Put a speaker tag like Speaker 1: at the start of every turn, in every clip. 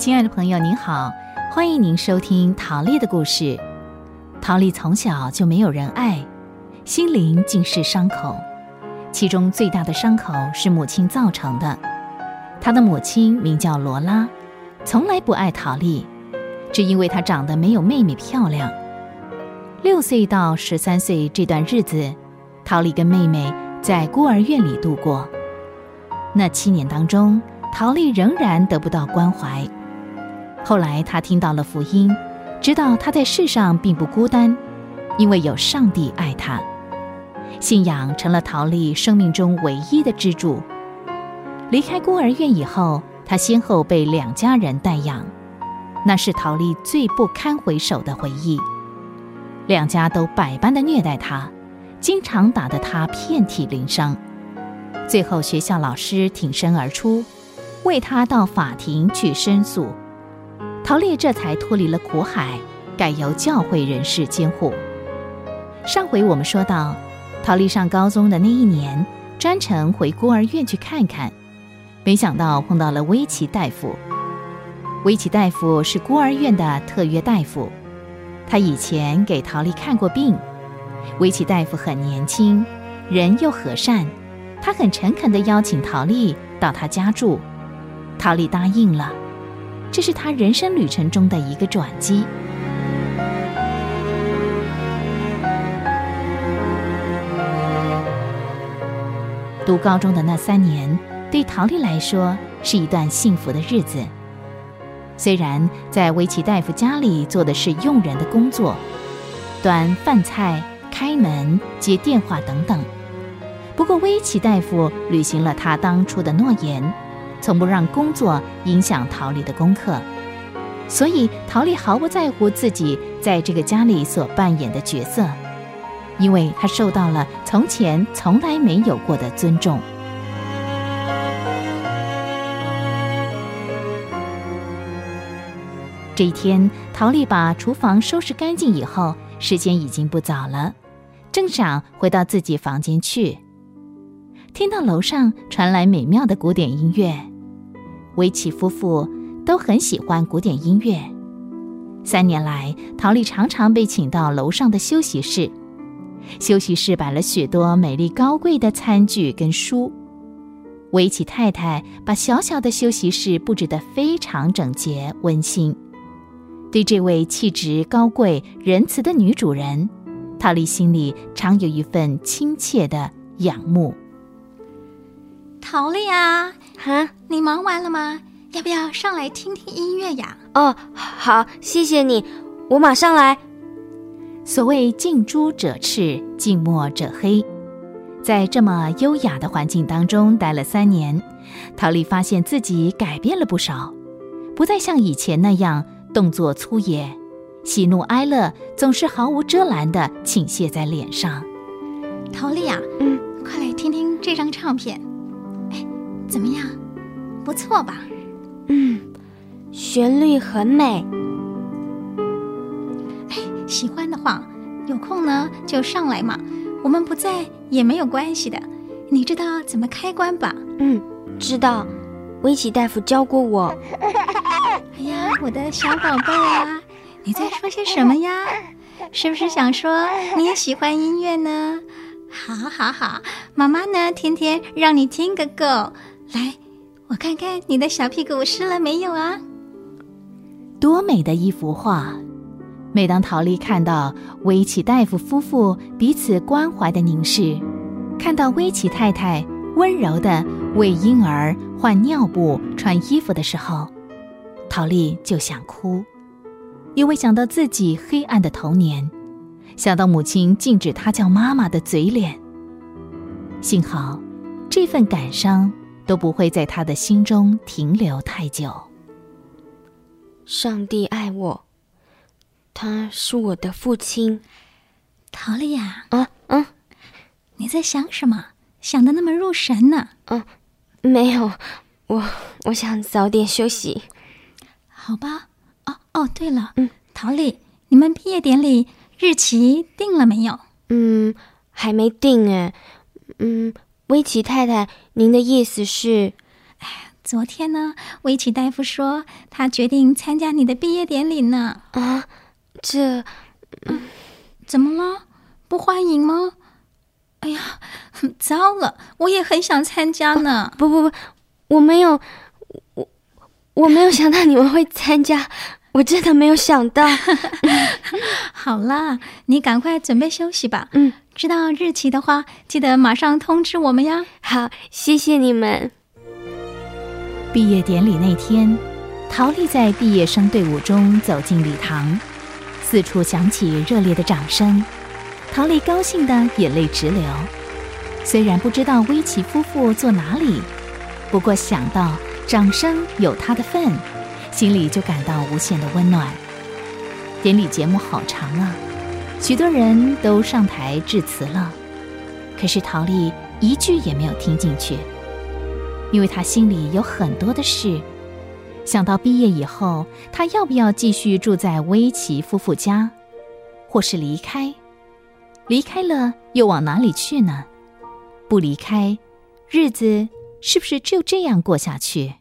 Speaker 1: 亲爱的朋友，您好，欢迎您收听陶丽的故事。陶丽从小就没有人爱，心灵尽是伤口，其中最大的伤口是母亲造成的。她的母亲名叫罗拉，从来不爱陶丽，只因为她长得没有妹妹漂亮。六岁到十三岁这段日子，陶丽跟妹妹在孤儿院里度过。那七年当中，陶丽仍然得不到关怀。后来，他听到了福音，知道他在世上并不孤单，因为有上帝爱他。信仰成了陶丽生命中唯一的支柱。离开孤儿院以后，他先后被两家人带养，那是陶丽最不堪回首的回忆。两家都百般的虐待他，经常打得他遍体鳞伤。最后，学校老师挺身而出，为他到法庭去申诉。陶丽这才脱离了苦海，改由教会人士监护。上回我们说到，陶丽上高中的那一年，专程回孤儿院去看看，没想到碰到了威奇大夫。威奇大夫是孤儿院的特约大夫，他以前给陶丽看过病。威奇大夫很年轻，人又和善，他很诚恳地邀请陶丽到他家住，陶丽答应了。这是他人生旅程中的一个转机。读高中的那三年，对陶丽来说是一段幸福的日子。虽然在维奇大夫家里做的是佣人的工作，端饭菜、开门、接电话等等，不过维奇大夫履行了他当初的诺言。从不让工作影响陶丽的功课，所以陶丽毫不在乎自己在这个家里所扮演的角色，因为她受到了从前从来没有过的尊重。这一天，陶丽把厨房收拾干净以后，时间已经不早了，正想回到自己房间去，听到楼上传来美妙的古典音乐。维奇夫妇都很喜欢古典音乐。三年来，陶丽常常被请到楼上的休息室。休息室摆了许多美丽高贵的餐具跟书。维奇太太把小小的休息室布置得非常整洁温馨。对这位气质高贵、仁慈的女主人，陶丽心里常有一份亲切的仰慕。
Speaker 2: 陶丽啊！
Speaker 3: 哈，
Speaker 2: 你忙完了吗？要不要上来听听音乐呀？
Speaker 3: 哦，好，谢谢你，我马上来。
Speaker 1: 所谓近朱者赤，近墨者黑，在这么优雅的环境当中待了三年，陶丽发现自己改变了不少，不再像以前那样动作粗野，喜怒哀乐总是毫无遮拦地倾泻在脸上。
Speaker 2: 陶丽啊，
Speaker 3: 嗯，
Speaker 2: 快来听听这张唱片。怎么样，不错吧？
Speaker 3: 嗯，旋律很美。
Speaker 2: 哎，喜欢的话，有空呢就上来嘛。我们不在也没有关系的。你知道怎么开关吧？
Speaker 3: 嗯，知道。威奇大夫教过我。
Speaker 2: 哎呀，我的小宝贝啊，你在说些什么呀？是不是想说你也喜欢音乐呢？好，好，好，妈妈呢，天天让你听个够。来，我看看你的小屁股湿了没有啊？
Speaker 1: 多美的一幅画！每当陶丽看到威奇大夫夫妇彼此关怀的凝视，看到威奇太太温柔的为婴儿换尿布、穿衣服的时候，陶丽就想哭，因为想到自己黑暗的童年，想到母亲禁止她叫妈妈的嘴脸。幸好，这份感伤。都不会在他的心中停留太久。
Speaker 3: 上帝爱我，他是我的父亲。
Speaker 2: 陶丽呀，
Speaker 3: 啊嗯，
Speaker 2: 你在想什么？想的那么入神呢？
Speaker 3: 嗯，没有，我我想早点休息。
Speaker 2: 好吧。哦哦，对了，
Speaker 3: 嗯，
Speaker 2: 陶丽，你们毕业典礼日期定了没有？
Speaker 3: 嗯，还没定哎。嗯。威奇太太，您的意思是？
Speaker 2: 哎，昨天呢，威奇大夫说他决定参加你的毕业典礼呢。
Speaker 3: 啊，这嗯
Speaker 2: 怎么了？不欢迎吗？哎呀，糟了！我也很想参加呢。
Speaker 3: 不不不，我没有，我我没有想到你们会参加，我真的没有想到。
Speaker 2: 好啦，你赶快准备休息吧。
Speaker 3: 嗯，
Speaker 2: 知道日期的话，记得马上通知我们呀。
Speaker 3: 好，谢谢你们。
Speaker 1: 毕业典礼那天，陶丽在毕业生队伍中走进礼堂，四处响起热烈的掌声。陶丽高兴的眼泪直流。虽然不知道威奇夫妇坐哪里，不过想到掌声有他的份，心里就感到无限的温暖。典礼节目好长啊，许多人都上台致辞了，可是陶丽一句也没有听进去。因为她心里有很多的事，想到毕业以后，她要不要继续住在威奇夫妇家，或是离开？离开了又往哪里去呢？不离开，日子是不是就这样过下去？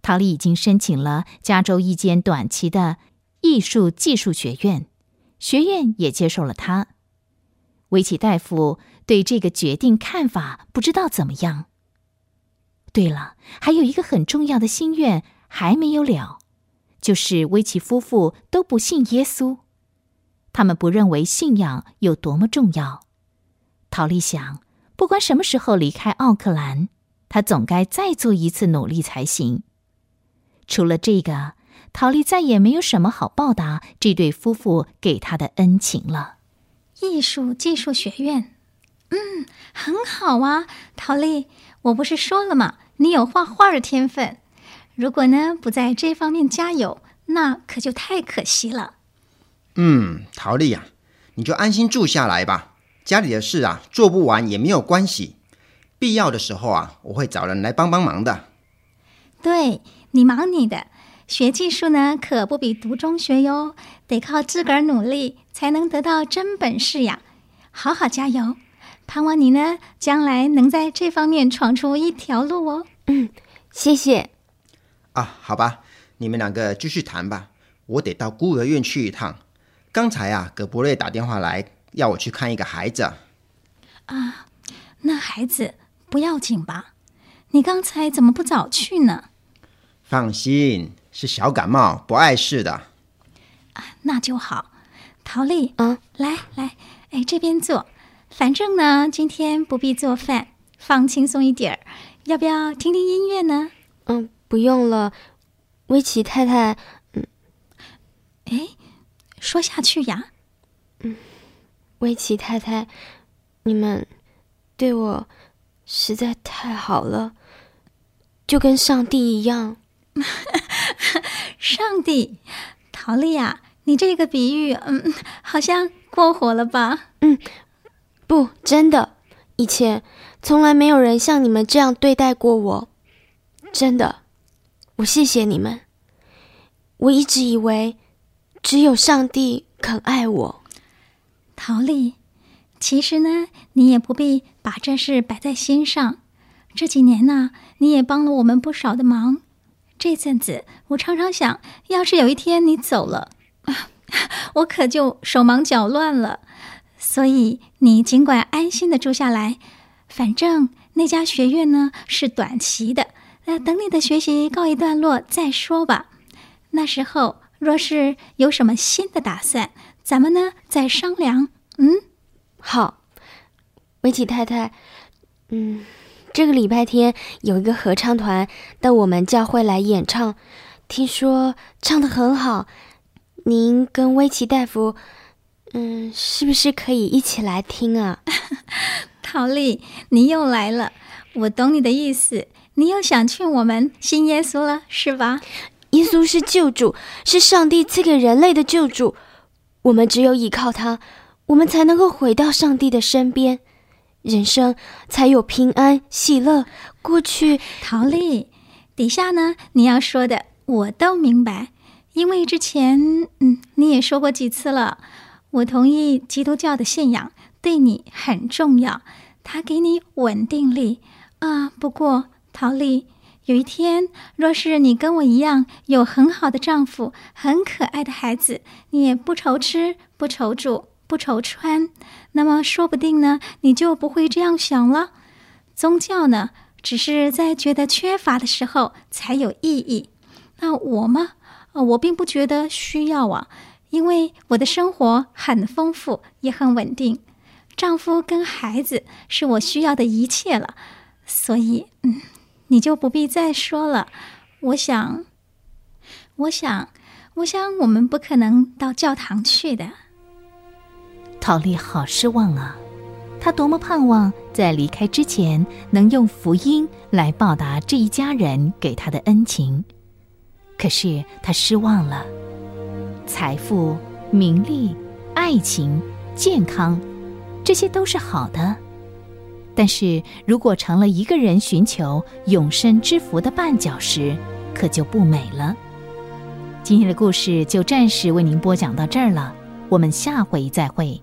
Speaker 1: 陶丽已经申请了加州一间短期的艺术技术学院，学院也接受了他。维奇大夫对这个决定看法不知道怎么样。对了，还有一个很重要的心愿还没有了，就是威奇夫妇都不信耶稣，他们不认为信仰有多么重要。陶丽想，不管什么时候离开奥克兰，他总该再做一次努力才行。除了这个，陶丽再也没有什么好报答这对夫妇给她的恩情了。
Speaker 2: 艺术技术学院，嗯，很好啊，陶丽，我不是说了吗？你有画画的天分，如果呢不在这方面加油，那可就太可惜了。
Speaker 4: 嗯，陶丽呀，你就安心住下来吧。家里的事啊，做不完也没有关系。必要的时候啊，我会找人来帮帮忙的。
Speaker 2: 对你忙你的，学技术呢可不比读中学哟，得靠自个儿努力才能得到真本事呀。好好加油！盼望你呢，将来能在这方面闯出一条路哦。
Speaker 3: 嗯，谢谢。
Speaker 4: 啊，好吧，你们两个继续谈吧。我得到孤儿院去一趟。刚才啊，葛伯瑞打电话来，要我去看一个孩子。
Speaker 2: 啊，那孩子不要紧吧？你刚才怎么不早去呢？
Speaker 4: 放心，是小感冒，不碍事的。
Speaker 2: 啊，那就好。陶丽，
Speaker 3: 嗯，
Speaker 2: 来来，哎，这边坐。反正呢，今天不必做饭，放轻松一点儿。要不要听听音乐呢？
Speaker 3: 嗯，不用了。威奇太太，嗯，
Speaker 2: 哎，说下去呀。
Speaker 3: 嗯，威奇太太，你们对我实在太好了，就跟上帝一样。
Speaker 2: 上帝，陶丽呀，你这个比喻，嗯，好像过火了吧？
Speaker 3: 嗯。不，真的，以前从来没有人像你们这样对待过我。真的，我谢谢你们。我一直以为只有上帝肯爱我。
Speaker 2: 陶丽，其实呢，你也不必把这事摆在心上。这几年呢，你也帮了我们不少的忙。这阵子，我常常想，要是有一天你走了，我可就手忙脚乱了。所以你尽管安心的住下来，反正那家学院呢是短期的，那等你的学习告一段落再说吧。那时候若是有什么新的打算，咱们呢再商量。嗯，
Speaker 3: 好，维奇太太，嗯，这个礼拜天有一个合唱团到我们教会来演唱，听说唱的很好，您跟威奇大夫。嗯，是不是可以一起来听啊？
Speaker 2: 陶丽，你又来了，我懂你的意思，你又想劝我们信耶稣了，是吧？
Speaker 3: 耶稣是救主，是上帝赐给人类的救主，我们只有依靠他，我们才能够回到上帝的身边，人生才有平安喜乐。过去，
Speaker 2: 陶丽，底下呢，你要说的我都明白，因为之前，嗯，你也说过几次了。我同意基督教的信仰对你很重要，它给你稳定力啊。不过陶丽，有一天，若是你跟我一样有很好的丈夫、很可爱的孩子，你也不愁吃、不愁住、不愁穿，那么说不定呢，你就不会这样想了。宗教呢，只是在觉得缺乏的时候才有意义。那我吗？我并不觉得需要啊，因为我的生活很丰富，也很稳定。丈夫跟孩子是我需要的一切了，所以，嗯。你就不必再说了。我想，我想，我想，我们不可能到教堂去的。
Speaker 1: 陶丽好失望啊！她多么盼望在离开之前能用福音来报答这一家人给她的恩情，可是她失望了。财富、名利、爱情、健康，这些都是好的。但是如果成了一个人寻求永生之福的绊脚石，可就不美了。今天的故事就暂时为您播讲到这儿了，我们下回再会。